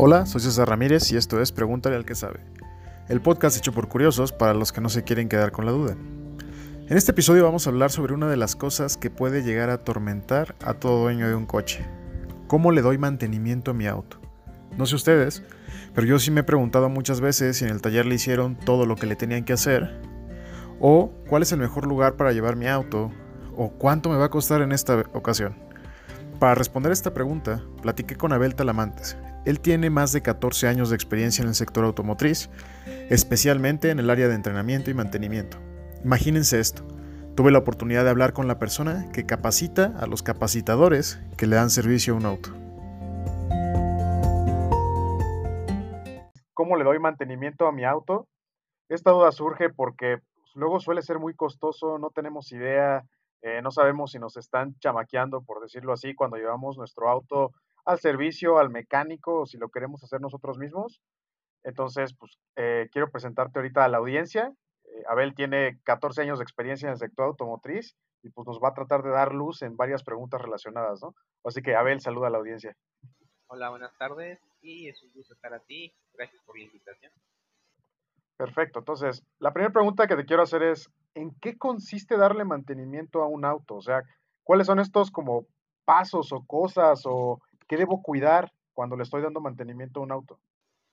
Hola, soy César Ramírez y esto es Pregúntale al que sabe, el podcast hecho por curiosos para los que no se quieren quedar con la duda. En este episodio vamos a hablar sobre una de las cosas que puede llegar a atormentar a todo dueño de un coche. ¿Cómo le doy mantenimiento a mi auto? No sé ustedes, pero yo sí me he preguntado muchas veces si en el taller le hicieron todo lo que le tenían que hacer, o cuál es el mejor lugar para llevar mi auto, o cuánto me va a costar en esta ocasión. Para responder esta pregunta, platiqué con Abel Talamantes, él tiene más de 14 años de experiencia en el sector automotriz, especialmente en el área de entrenamiento y mantenimiento. Imagínense esto. Tuve la oportunidad de hablar con la persona que capacita a los capacitadores que le dan servicio a un auto. ¿Cómo le doy mantenimiento a mi auto? Esta duda surge porque luego suele ser muy costoso, no tenemos idea, eh, no sabemos si nos están chamaqueando, por decirlo así, cuando llevamos nuestro auto al servicio, al mecánico, o si lo queremos hacer nosotros mismos. Entonces, pues eh, quiero presentarte ahorita a la audiencia. Eh, Abel tiene 14 años de experiencia en el sector automotriz y pues nos va a tratar de dar luz en varias preguntas relacionadas, ¿no? Así que Abel, saluda a la audiencia. Hola, buenas tardes y es un gusto estar a ti. Gracias por la invitación. Perfecto. Entonces, la primera pregunta que te quiero hacer es, ¿en qué consiste darle mantenimiento a un auto? O sea, ¿cuáles son estos como pasos o cosas o ¿Qué debo cuidar cuando le estoy dando mantenimiento a un auto?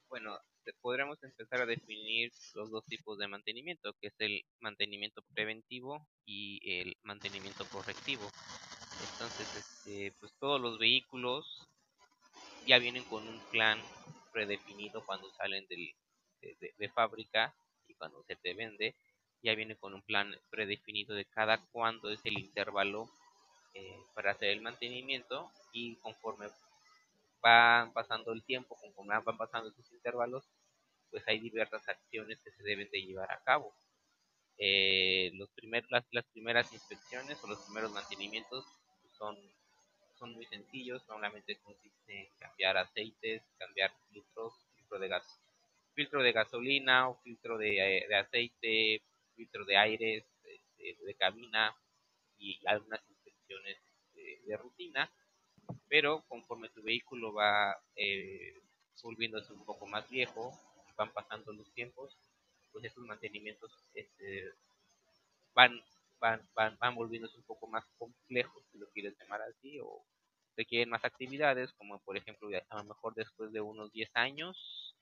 Bueno, podríamos empezar a definir los dos tipos de mantenimiento, que es el mantenimiento preventivo y el mantenimiento correctivo. Entonces, este, pues todos los vehículos ya vienen con un plan predefinido cuando salen de, fábrica y cuando se te vende, ya viene con un plan predefinido de cada cuándo es el intervalo eh, para hacer el mantenimiento y conforme va pasando el tiempo, conforme van pasando esos intervalos, pues hay diversas acciones que se deben de llevar a cabo. Eh, los primeros, las, primeras inspecciones o los primeros mantenimientos son, muy sencillos, solamente consiste en cambiar aceites, cambiar filtros, filtro de gas, filtro de gasolina o filtro de, eh, aceite, filtro de aire, de, cabina y algunas inspecciones de rutina pero conforme tu vehículo va eh, volviéndose un poco más viejo, van pasando los tiempos, pues estos mantenimientos este, van, van, van, van volviéndose un poco más complejos, si lo quieres llamar así, o requieren más actividades, como por ejemplo, a lo mejor después de unos 10 años,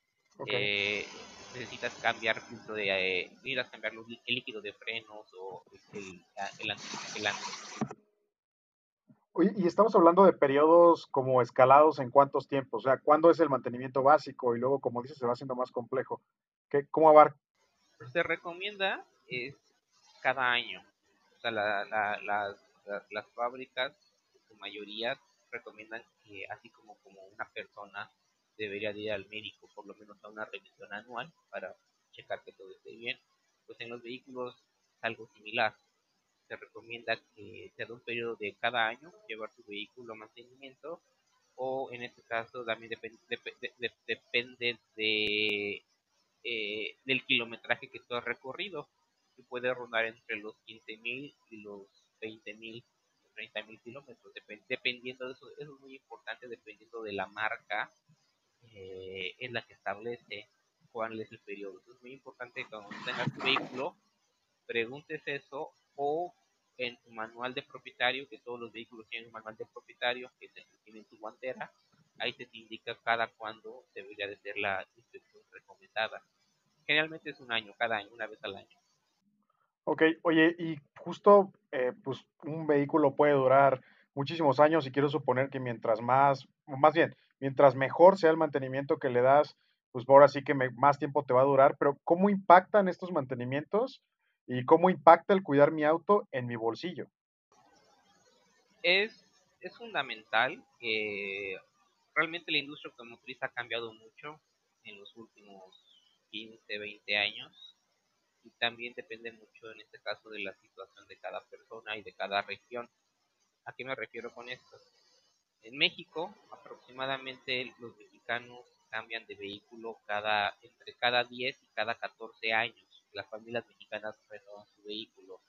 eh, necesitas cambiar filtro de eh, necesitas cambiar el líquido de frenos o el, el, el, el y estamos hablando de periodos como escalados en cuántos tiempos, o sea, ¿cuándo es el mantenimiento básico y luego, como dices, se va haciendo más complejo? ¿Qué, ¿Cómo abarca? Se recomienda es cada año. O sea, la, la, las fábricas, su mayoría, recomiendan que así como, como una persona debería ir al médico por lo menos a una revisión anual para checar que todo esté bien, pues en los vehículos algo similar se recomienda que sea de un periodo de cada año llevar tu vehículo a mantenimiento o en este caso también depende de, eh, del kilometraje que tú has recorrido que puede rondar entre los 15.000 y los 20.000 30.000 kilómetros dependiendo de eso eso es muy importante dependiendo de la marca eh, es la que establece cuál es el periodo. Es muy importante cuando tengas tu vehículo preguntes eso o en tu manual de propietario, que todos los vehículos tienen un manual de propietario, que tienen su guantera, ahí se te indica cada cuándo debería de ser la inspección recomendada. Generalmente es un año, cada año, una vez al año. Ok, oye, y justo, eh, pues un vehículo puede durar muchísimos años y quiero suponer que mientras más, más bien, mientras mejor sea el mantenimiento que le das, pues ahora sí que más tiempo te va a durar, pero ¿cómo impactan estos mantenimientos y cómo impacta el cuidar mi auto en mi bolsillo. Es, es fundamental que realmente la industria automotriz ha cambiado mucho en los últimos 15, 20 años y también depende mucho en este caso de la situación de cada persona y de cada región. ¿A qué me refiero con esto? En México, aproximadamente los mexicanos cambian de vehículo cada entre cada 10 y cada 14 años las familias mexicanas renovan su vehículo.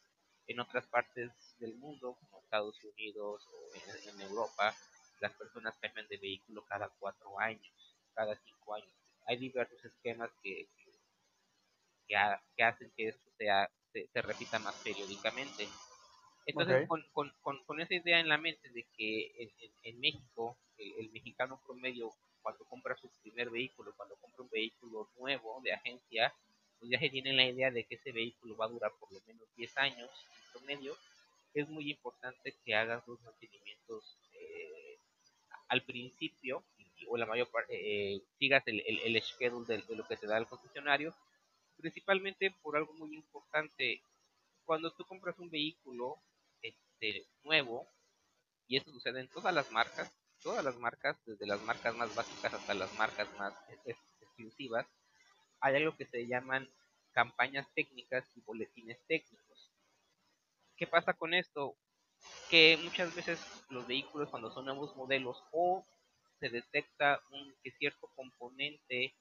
En otras partes del mundo, como Estados Unidos o en, Europa, las personas cambian de vehículo cada cuatro años. cada cinco años. Hay diversos esquemas que, que, hacen que esto sea, se, repita más periódicamente. Entonces, con, con, con, esa idea en la mente de que en, en, México, el, mexicano promedio, cuando compra su primer vehículo, cuando compra un vehículo nuevo de agencia, pues ya se tiene la idea de que ese vehículo va a durar por lo menos 10 años en promedio, es muy importante que hagas los mantenimientos eh, al principio o la mayor parte, eh, sigas el, el, schedule de, de, lo que te da el concesionario, principalmente por algo muy importante. Cuando tú compras un vehículo este, nuevo, y eso sucede en todas las marcas, todas las marcas, desde las marcas más básicas hasta las marcas más exclusivas, hay algo que se llaman campañas técnicas y boletines técnicos. ¿Qué pasa con esto? Que muchas veces los vehículos cuando son nuevos modelos o se detecta un, que cierto componente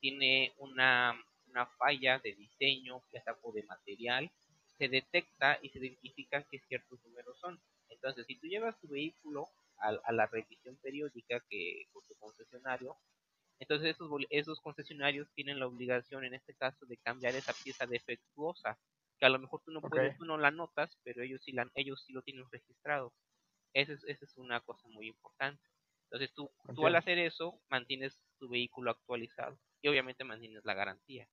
tiene una, una falla de diseño, ya sea de material, se detecta y se identifican que ciertos números son. Entonces, si tú llevas tu vehículo a, a la revisión periódica que por tu concesionario, entonces esos, esos concesionarios tienen la obligación en este caso de cambiar esa pieza defectuosa, que a lo mejor tú no puedes, tú no la notas, pero ellos sí, la, ellos sí lo tienen registrado. Esa es, esa es una cosa muy importante. Entonces tú, tú al hacer eso mantienes tu vehículo actualizado y obviamente mantienes la garantía.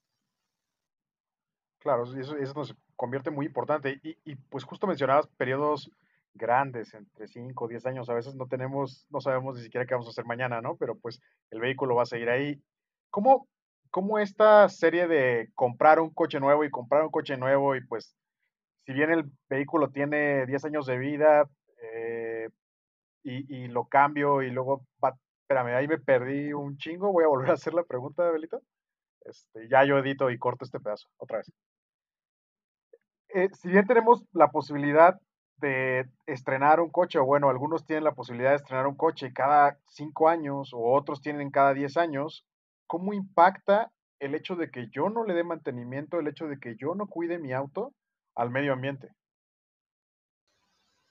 Claro, eso, eso nos convierte muy importante. Y, y pues justo mencionabas periodos grandes, entre 5 o 10 años. A veces no tenemos, no sabemos ni siquiera qué vamos a hacer mañana, ¿no? Pero pues el vehículo va a seguir ahí. ¿Cómo, cómo esta serie de comprar un coche nuevo y comprar un coche nuevo y pues si bien el vehículo tiene 10 años de vida eh, y, y, lo cambio y luego va, espérame, ahí me perdí un chingo, voy a volver a hacer la pregunta, Belito. Este, ya yo edito y corto este pedazo, otra vez. Eh, si bien tenemos la posibilidad de estrenar un coche, o bueno, algunos tienen la posibilidad de estrenar un coche cada cinco años, o otros tienen cada diez años, ¿cómo impacta el hecho de que yo no le dé mantenimiento, el hecho de que yo no cuide mi auto al medio ambiente?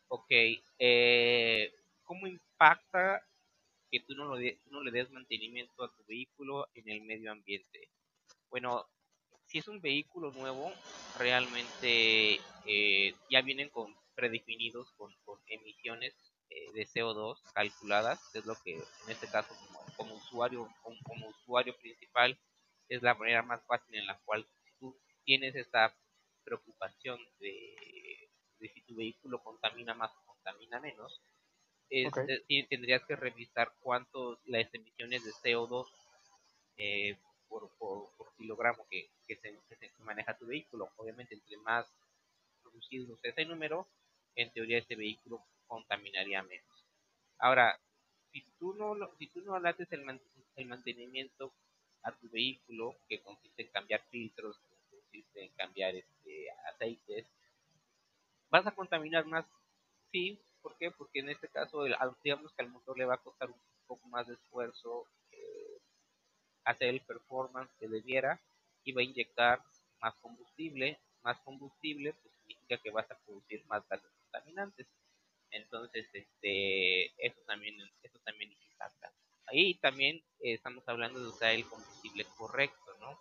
Ok, eh, ¿cómo impacta que tú no, lo no le des mantenimiento a tu vehículo en el medio ambiente? Bueno, si es un vehículo nuevo, realmente eh, ya vienen con predefinidos con, emisiones eh, de CO2 calculadas, es lo que en este caso como, usuario como, usuario principal es la manera más fácil en la cual si tú tienes esta preocupación de, si tu vehículo contamina más o contamina menos, tendrías que revisar cuántos las emisiones de CO2 eh, por, kilogramo que, se, maneja tu vehículo. Obviamente, entre más reducido sea ese número, en teoría este vehículo contaminaría menos. Ahora, si tú no, si tú no haces el, el mantenimiento a tu vehículo, que consiste en cambiar filtros, que consiste en cambiar este, aceites, vas a contaminar más. Sí, ¿por qué? Porque en este caso, digamos que al motor le va a costar un poco más de esfuerzo hacer el performance que debiera y va a inyectar más combustible. Más combustible pues significa que vas a producir más gases contaminantes. Entonces, este, eso también, eso también impacta. Ahí también eh, estamos hablando de usar el combustible correcto, ¿no?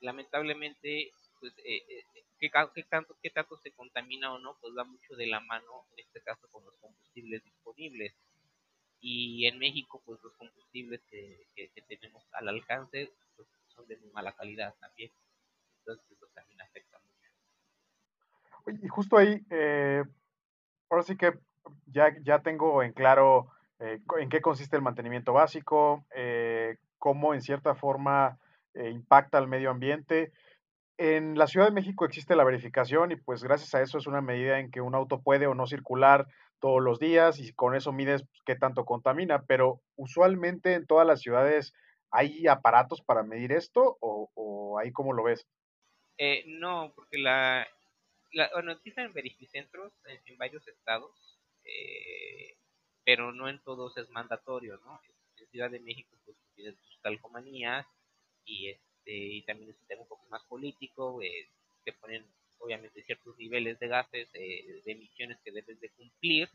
Lamentablemente, pues, eh, eh, ¿qué, qué, tanto, ¿qué tanto se contamina o no? Pues va mucho de la mano, en este caso, con los combustibles disponibles y en México pues los combustibles que, tenemos al alcance pues, son de muy mala calidad también entonces eso también afecta mucho y justo ahí eh, ahora sí que ya, ya tengo en claro eh, en qué consiste el mantenimiento básico eh, cómo en cierta forma impacta al medio ambiente en la Ciudad de México existe la verificación y pues gracias a eso es una medida en que un auto puede o no circular todos los días y con eso mides pues, qué tanto contamina, pero usualmente en todas las ciudades hay aparatos para medir esto o, o ahí cómo lo ves? Eh, no, porque la, la bueno, existen verificentros en, en varios estados, eh, pero no en todos es mandatorio, ¿no? En Ciudad de México pues tienes tus calcomanías y este y también es un tema un poco más político, eh, te ponen obviamente ciertos niveles de gases, eh, de emisiones que debes de cumplir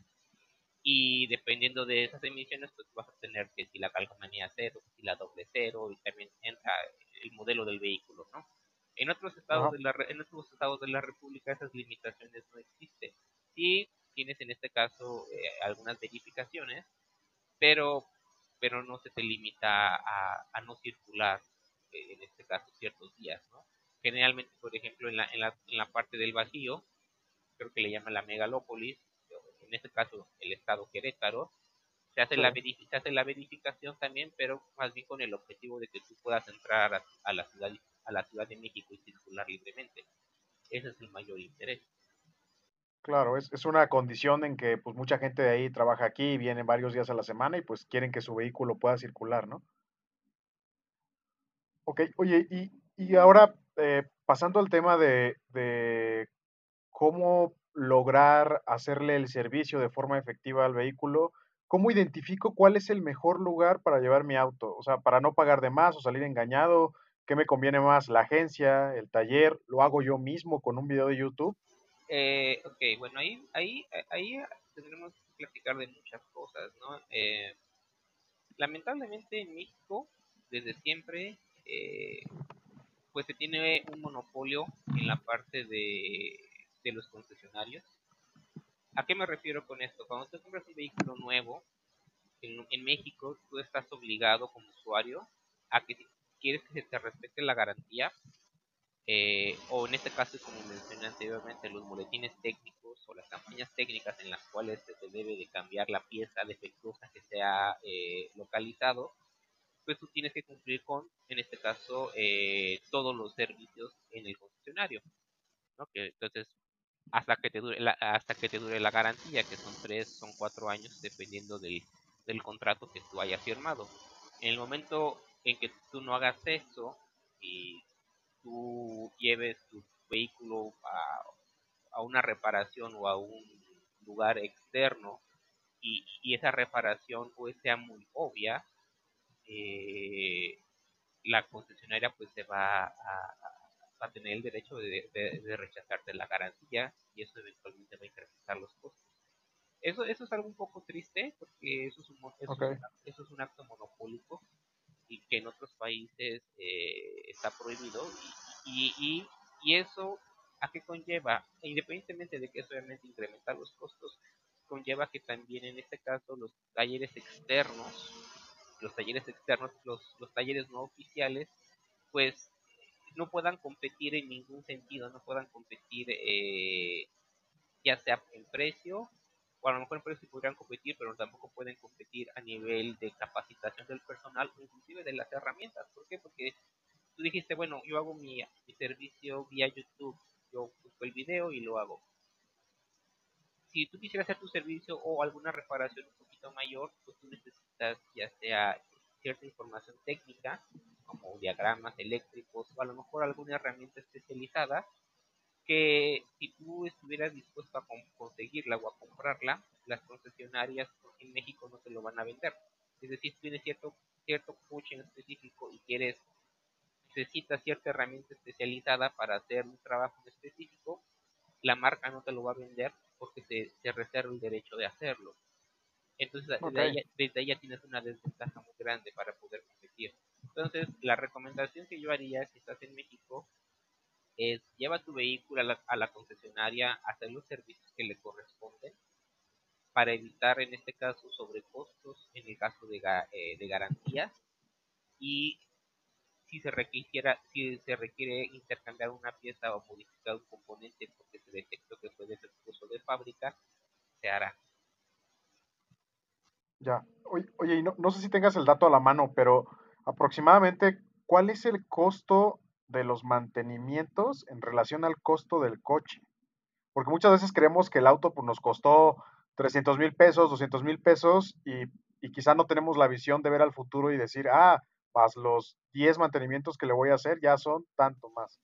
y dependiendo de esas emisiones pues vas a tener que si la calcomanía cero, si la doble cero y también entra el modelo del vehículo, ¿no? En otros estados de la en otros estados de la República esas limitaciones no existen. Sí tienes en este caso eh, algunas verificaciones, pero pero no se te limita a, a no circular eh, en este caso ciertos días, ¿no? Generalmente, por ejemplo, en la, en la, en la parte del vacío, creo que le llaman la megalópolis, en este caso el estado Querétaro, se hace, la se hace la verificación también, pero más bien con el objetivo de que tú puedas entrar a, la ciudad a la Ciudad de México y circular libremente. Ese es el mayor interés. Claro, es, es, una condición en que pues mucha gente de ahí trabaja aquí, vienen varios días a la semana y pues quieren que su vehículo pueda circular, ¿no? Ok, oye, y, y ahora eh, pasando al tema de, de cómo lograr hacerle el servicio de forma efectiva al vehículo, ¿cómo identifico cuál es el mejor lugar para llevar mi auto? O sea, para no pagar de más o salir engañado, ¿qué me conviene más? ¿La agencia, el taller? ¿Lo hago yo mismo con un video de YouTube? Eh, ok, bueno, ahí, ahí, ahí tendremos que platicar de muchas cosas, ¿no? Eh, lamentablemente en México, desde siempre, eh, pues se tiene un monopolio en la parte de de los concesionarios. ¿A qué me refiero con esto? Cuando tú compras un vehículo nuevo en, México, tú estás obligado como usuario a que si quieres que se te respete la garantía, eh, o en este caso, como mencioné anteriormente, los boletines técnicos o las campañas técnicas en las cuales se te debe de cambiar la pieza defectuosa que se ha eh, localizado, pues tú tienes que cumplir con, en este caso, eh, todos los servicios en el concesionario. entonces, hasta que te dure la, hasta que te dure la garantía, que son tres, son cuatro años, dependiendo del, del contrato que tú hayas firmado. En el momento en que tú no hagas eso y tú lleves tu vehículo a, a una reparación o a un lugar externo y, y esa reparación pues sea muy obvia, eh, la concesionaria pues se va a, a tener el derecho de, de, rechazarte la garantía y eso eventualmente va a incrementar los costos. Eso, eso es algo un poco triste porque eso es un, eso, es un acto monopólico y que en otros países eh, está prohibido y, y, y, eso a qué conlleva, independientemente de que eso obviamente incrementa los costos, conlleva que también en este caso los talleres externos, los talleres externos, los, los talleres no oficiales, pues no puedan competir en ningún sentido, no puedan competir eh, ya sea en precio, o a lo mejor en precio podrían competir, pero tampoco pueden competir a nivel de capacitación del personal o inclusive de las herramientas. ¿Por qué? Porque tú dijiste, bueno, yo hago mi, mi servicio vía YouTube, yo busco el video y lo hago. Si tú quisieras hacer tu servicio o alguna reparación un poquito mayor, pues tú necesitas ya sea cierta información técnica como diagramas eléctricos o a lo mejor alguna herramienta especializada que si tú estuvieras dispuesto a conseguirla o a comprarla, las concesionarias en México no te lo van a vender. Es decir, tienes cierto, cierto coche en específico y quieres, necesitas cierta herramienta especializada para hacer un trabajo específico, la marca no te lo va a vender porque se, se reserva el derecho de hacerlo. Entonces, desde, ahí, desde ahí ya tienes una desventaja muy grande para poder competir. Entonces, la recomendación que yo haría si estás en México es lleva tu vehículo a la, concesionaria, hacer los servicios que le corresponden para evitar en este caso sobrecostos en el caso de, eh, de garantías. Y si se requiera si se requiere intercambiar una pieza o modificar un componente porque se detectó que fue defectuoso de fábrica se hará. Ya. Oye, oye no, no sé si tengas el dato a la mano pero aproximadamente, ¿cuál es el costo de los mantenimientos en relación al costo del coche? Porque muchas veces creemos que el auto pues, nos costó 300 mil pesos, 200 mil pesos y, y quizá no tenemos la visión de ver al futuro y decir, ah, más los 10 mantenimientos que le voy a hacer ya son tanto más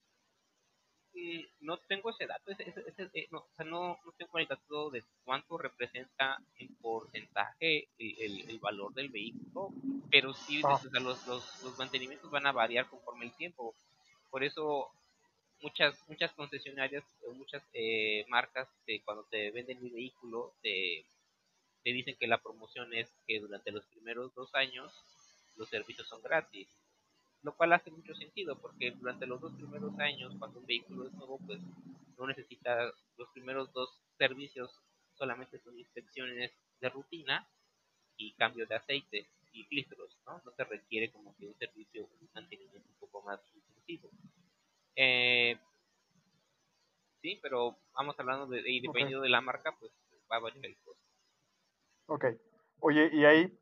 no tengo ese dato, ese, eh, no, o sea, no, no, tengo el dato de cuánto representa en porcentaje el, el, valor del vehículo, pero sí ah. los, los, los, mantenimientos van a variar conforme el tiempo. Por eso muchas muchas concesionarias muchas eh, marcas cuando te venden mi vehículo te, te dicen que la promoción es que durante los primeros dos años los servicios son gratis, lo cual hace mucho sentido porque durante los dos primeros años, cuando un vehículo es nuevo, pues no necesita los primeros dos servicios, solamente son inspecciones de rutina y cambio de aceite y filtros, ¿no? No se requiere como que un servicio, un mantenimiento un poco más Eh, sí, pero vamos hablando de, y dependiendo de la marca, pues va a variar el costo. Ok. Oye, y ahí,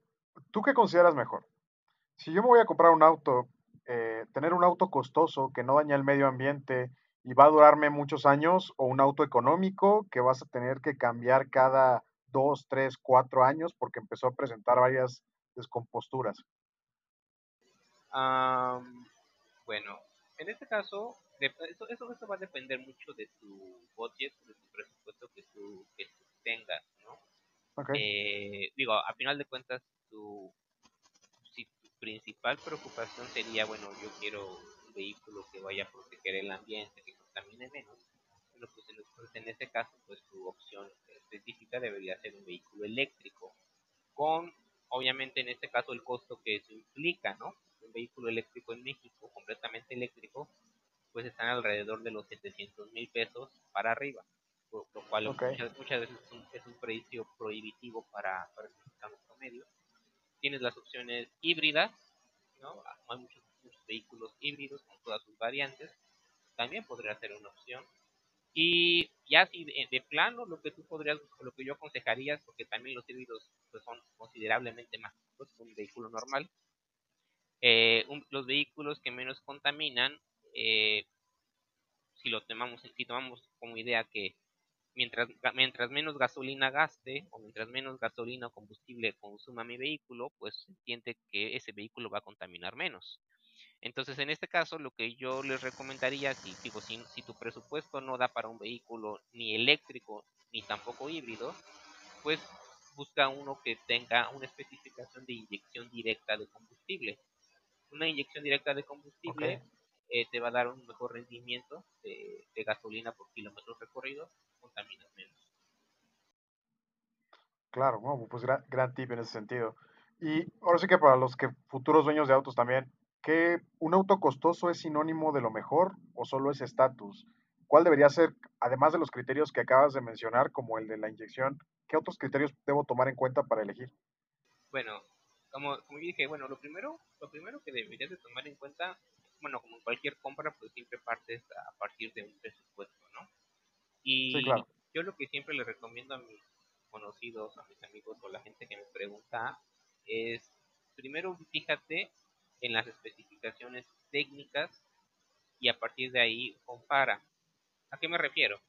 ¿tú qué consideras mejor? Si yo me voy a comprar un auto, eh, tener un auto costoso que no daña el medio ambiente y va a durarme muchos años, o un auto económico que vas a tener que cambiar cada dos, tres, cuatro años porque empezó a presentar varias descomposturas. bueno, en este caso, eso, eso, va a depender mucho de tu budget, de tu presupuesto que tú, que tengas, ¿no? Eh, digo, a final de cuentas, tu, si tu principal preocupación sería, bueno, yo quiero un vehículo que vaya a proteger el ambiente, que contamine menos, bueno, pues en, pues en ese caso, pues tu opción específica debería ser un vehículo eléctrico, con, obviamente en este caso, el costo que eso implica, ¿no? Un vehículo eléctrico en México, completamente eléctrico, pues están alrededor de los 700 mil pesos para arriba, lo cual muchas, veces es un, precio prohibitivo para, para el mercado promedio. Tienes las opciones híbridas, ¿no? Hay muchos, muchos vehículos híbridos con todas sus variantes, también podría ser una opción. Y ya si de, plano lo que tú podrías, lo que yo aconsejaría, porque también los híbridos pues, son considerablemente más caros que un vehículo normal, eh, los vehículos que menos contaminan, eh, si lo tomamos, si tomamos como idea que mientras, mientras menos gasolina gaste o mientras menos gasolina o combustible consuma mi vehículo, pues se entiende que ese vehículo va a contaminar menos. Entonces, en este caso, lo que yo les recomendaría, si, digo, si, si tu presupuesto no da para un vehículo ni eléctrico ni tampoco híbrido, pues busca uno que tenga una especificación de inyección directa de combustible. Una inyección directa de combustible eh, te va a dar un mejor rendimiento de, gasolina por kilómetros recorridos, contaminas menos. Claro, pues gran, gran tip en ese sentido. Y ahora sí que para los que futuros dueños de autos también, ¿Que un auto costoso es sinónimo de lo mejor o solo es estatus? ¿Cuál debería ser, además de los criterios que acabas de mencionar, como el de la inyección, qué otros criterios debo tomar en cuenta para elegir? Bueno, como, como dije, bueno, lo primero, lo primero que deberías de tomar en cuenta, bueno, como en cualquier compra, pues siempre partes a partir de un presupuesto, ¿no? Y yo lo que siempre le recomiendo a mis conocidos, a mis amigos o a la gente que me pregunta es, primero fíjate en las especificaciones técnicas y a partir de ahí compara. ¿A qué me refiero?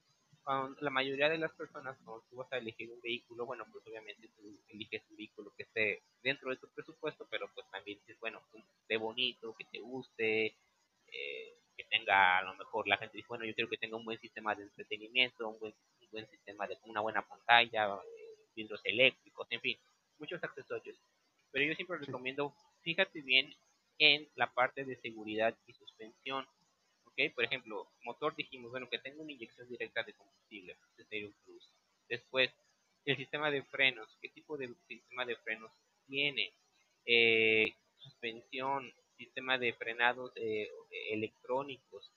La mayoría de las personas, cuando tú vas a elegir un vehículo, bueno, pues obviamente tú eliges un vehículo que esté dentro de tu presupuesto, pero pues también es bueno, que esté bonito, que te guste, eh, que tenga a lo mejor la gente dice, bueno, yo quiero que tenga un buen sistema de entretenimiento, un buen, un buen sistema de una buena pantalla, eh, vidrios eléctricos, en fin, muchos accesorios. Pero yo siempre recomiendo, fíjate bien en la parte de seguridad y suspensión. ¿Ok? Por ejemplo, motor dijimos, bueno, que tenga una inyección directa de combustible, sería un plus. Después, el sistema de frenos, ¿qué tipo de sistema de frenos tiene? Eh, suspensión, sistema de frenados eh, electrónicos.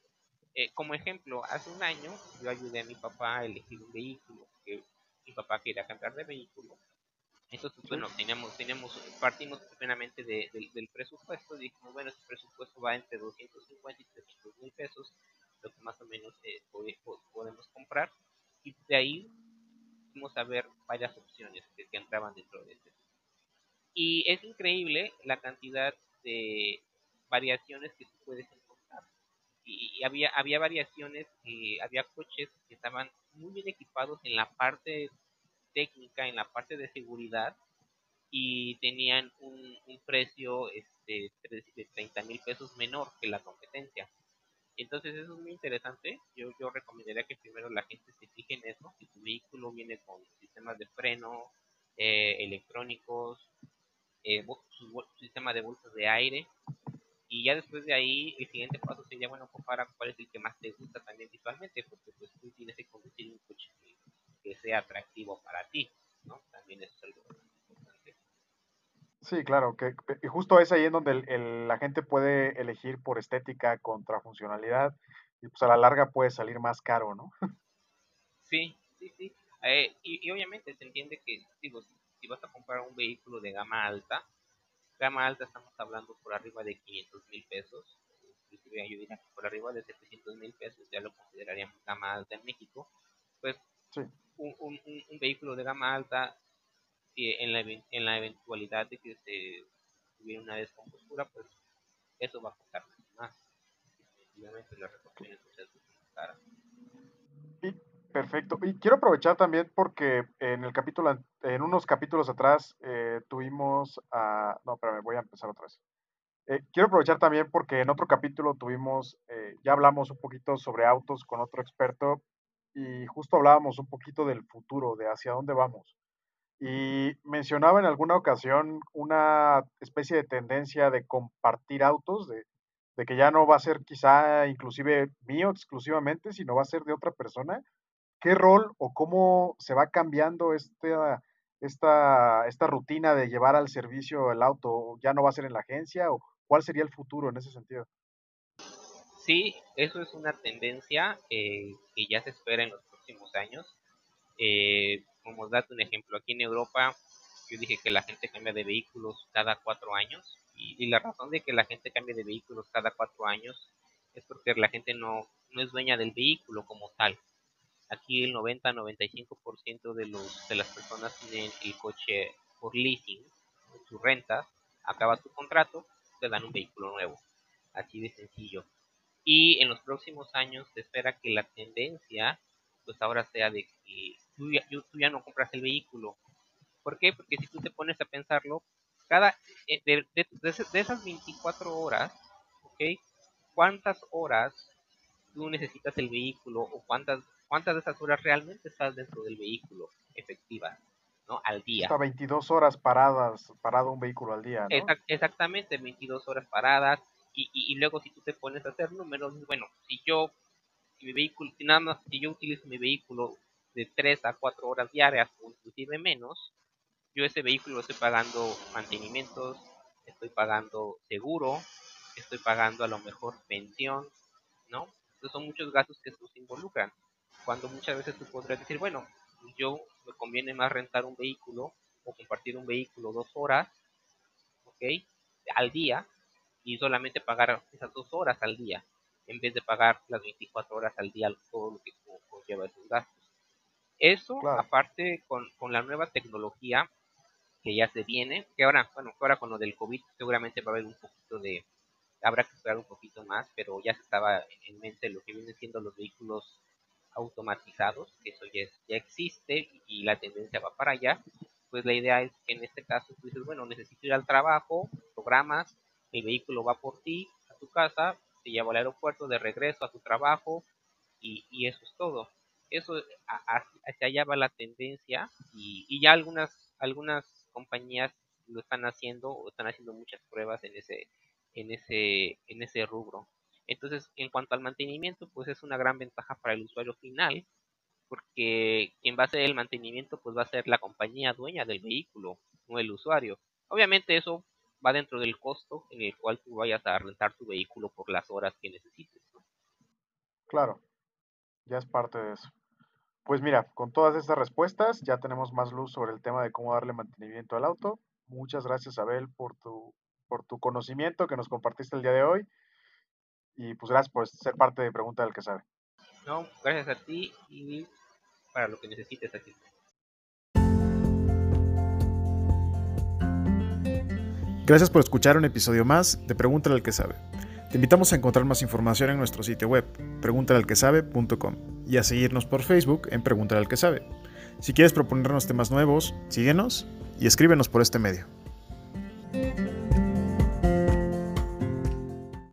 Eh, como ejemplo, hace un año yo ayudé a mi papá a elegir un vehículo, que mi papá quería cambiar de vehículo entonces, bueno, teníamos, teníamos, partimos plenamente del presupuesto, dijimos, bueno, ese presupuesto va entre 250 y 300 mil pesos, lo que más o menos eh, podemos comprar, y de ahí fuimos a ver varias opciones que, entraban dentro de este. Y es increíble la cantidad de variaciones que tú puedes encontrar. Y, había, había variaciones, había coches que estaban muy bien equipados en la parte técnica en la parte de seguridad y tenían un, precio este, de 30 mil pesos menor que la competencia. Entonces eso es muy interesante. Yo, recomendaría que primero la gente se fije en eso. Si tu vehículo viene con sistemas de freno, eh, electrónicos, eh, sistema de bolsas de aire. Y ya después de ahí, el siguiente paso sería, bueno, compara cuál es el que más te gusta también visualmente, porque pues tú tienes que conducir un coche sea atractivo para ti. ¿no? También es algo importante. Sí, claro, que y justo es ahí en donde la gente puede elegir por estética contra funcionalidad y pues a la larga puede salir más caro, ¿no? Sí, sí, sí. Eh, y, y, obviamente se entiende que, digo, si vas a comprar un vehículo de gama alta, gama alta estamos hablando por arriba de 500 mil pesos, inclusive yo diría por arriba de 700 mil pesos, ya lo consideraríamos gama alta en México, pues un, vehículo de gama alta, si en, la, en la eventualidad de que se tuviera una descompostura, pues eso va a costar más. Definitivamente la más cara. Perfecto. Y quiero aprovechar también porque en el capítulo, en unos capítulos atrás eh, tuvimos a... No, me voy a empezar otra vez. Eh, quiero aprovechar también porque en otro capítulo tuvimos, eh, ya hablamos un poquito sobre autos con otro experto y justo hablábamos un poquito del futuro, de hacia dónde vamos. Y mencionaba en alguna ocasión una especie de tendencia de compartir autos, de, de que ya no va a ser quizá inclusive mío exclusivamente, sino va a ser de otra persona ¿qué rol o cómo se va cambiando esta, esta, esta rutina de llevar al servicio el auto? ¿Ya no va a ser en la agencia o cuál sería el futuro en ese sentido? Sí, eso es una tendencia eh, que ya se espera en los próximos años. Eh, como date un ejemplo, aquí en Europa yo dije que la gente cambia de vehículos cada cuatro años y, la razón de que la gente cambie de vehículos cada cuatro años es porque la gente no, no es dueña del vehículo como tal. Aquí el 90-95% de, los, de las personas tienen el coche por leasing, su renta, acaba tu contrato, te dan un vehículo nuevo. Así de sencillo. Y en los próximos años se espera que la tendencia, pues ahora sea de que tú ya, tú ya no compras el vehículo. ¿Por qué? Porque si tú te pones a pensarlo, cada eh, de, de, de esas 24 horas, ¿ok? ¿Cuántas horas tú necesitas el vehículo o cuántas cuántas de esas horas realmente estás dentro del vehículo efectiva, ¿no? Al día. Hasta 22 horas paradas, parado un vehículo al día, ¿no? exactamente, 22 horas paradas. Y, y, luego si tú te pones a hacer números, bueno, si yo, si mi vehículo, si nada más, si yo utilizo mi vehículo de 3 a 4 horas diarias o inclusive menos, yo ese vehículo estoy pagando mantenimientos, estoy pagando seguro, estoy pagando a lo mejor pensión, ¿no? Entonces son muchos gastos que se involucran cuando muchas veces tú podrías decir, bueno, yo me conviene más rentar un vehículo o compartir un vehículo dos horas, ¿ok? Al día y solamente pagar esas dos horas al día en vez de pagar las 24 horas al día todo lo que conlleva esos gastos. Eso, aparte con, con, la nueva tecnología que ya se viene, que ahora, bueno, ahora con lo del COVID seguramente va a haber un poquito de, habrá que esperar un poquito más, pero ya se estaba en mente lo que vienen siendo los vehículos automatizados, que eso ya, ya existe y la tendencia va para allá, pues la idea es que en este caso tú dices, bueno, necesito ir al trabajo, programas, el vehículo va por ti a tu casa, te lleva al aeropuerto, de regreso a tu trabajo y, y eso es todo. Eso hacia allá va la tendencia y, y ya algunas algunas compañías lo están haciendo o están haciendo muchas pruebas en ese en ese en ese rubro. Entonces, en cuanto al mantenimiento, pues es una gran ventaja para el usuario final, porque quien va a el mantenimiento, pues va a ser la compañía dueña del vehículo, no el usuario. Obviamente eso va dentro del costo en el cual tú vayas a rentar tu vehículo por las horas que necesites. Claro, ya es parte de eso. Pues mira, con todas estas respuestas ya tenemos más luz sobre el tema de cómo darle mantenimiento al auto. Muchas gracias, Abel, por tu, por tu conocimiento que nos compartiste el día de hoy y pues gracias por ser parte de Pregunta del que sabe. No, gracias a ti y para lo que necesites aquí. Gracias por escuchar un episodio más de Pregúntale al que sabe. Te invitamos a encontrar más información en nuestro sitio web, preguntalalquesabe.com, y a seguirnos por Facebook en Pregúntale al que sabe. Si quieres proponernos temas nuevos, síguenos y escríbenos por este medio.